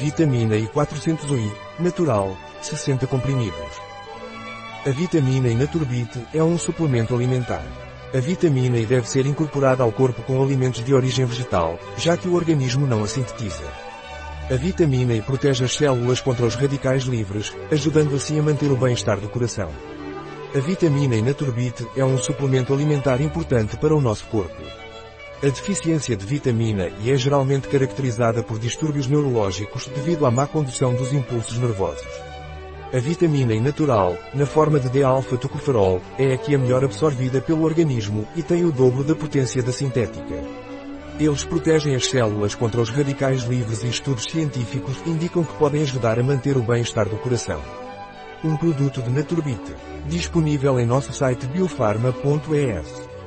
Vitamina I 400 UI, natural, 60 comprimidos. A vitamina I Naturbit é um suplemento alimentar. A vitamina I deve ser incorporada ao corpo com alimentos de origem vegetal, já que o organismo não a sintetiza. A vitamina I protege as células contra os radicais livres, ajudando assim a manter o bem-estar do coração. A vitamina I Naturbit é um suplemento alimentar importante para o nosso corpo. A deficiência de vitamina I é geralmente caracterizada por distúrbios neurológicos devido à má condução dos impulsos nervosos. A vitamina I natural, na forma de D-alfa-tocoferol, é a melhor absorvida pelo organismo e tem o dobro da potência da sintética. Eles protegem as células contra os radicais livres e estudos científicos indicam que podem ajudar a manter o bem-estar do coração. Um produto de Naturbit. Disponível em nosso site biofarma.es.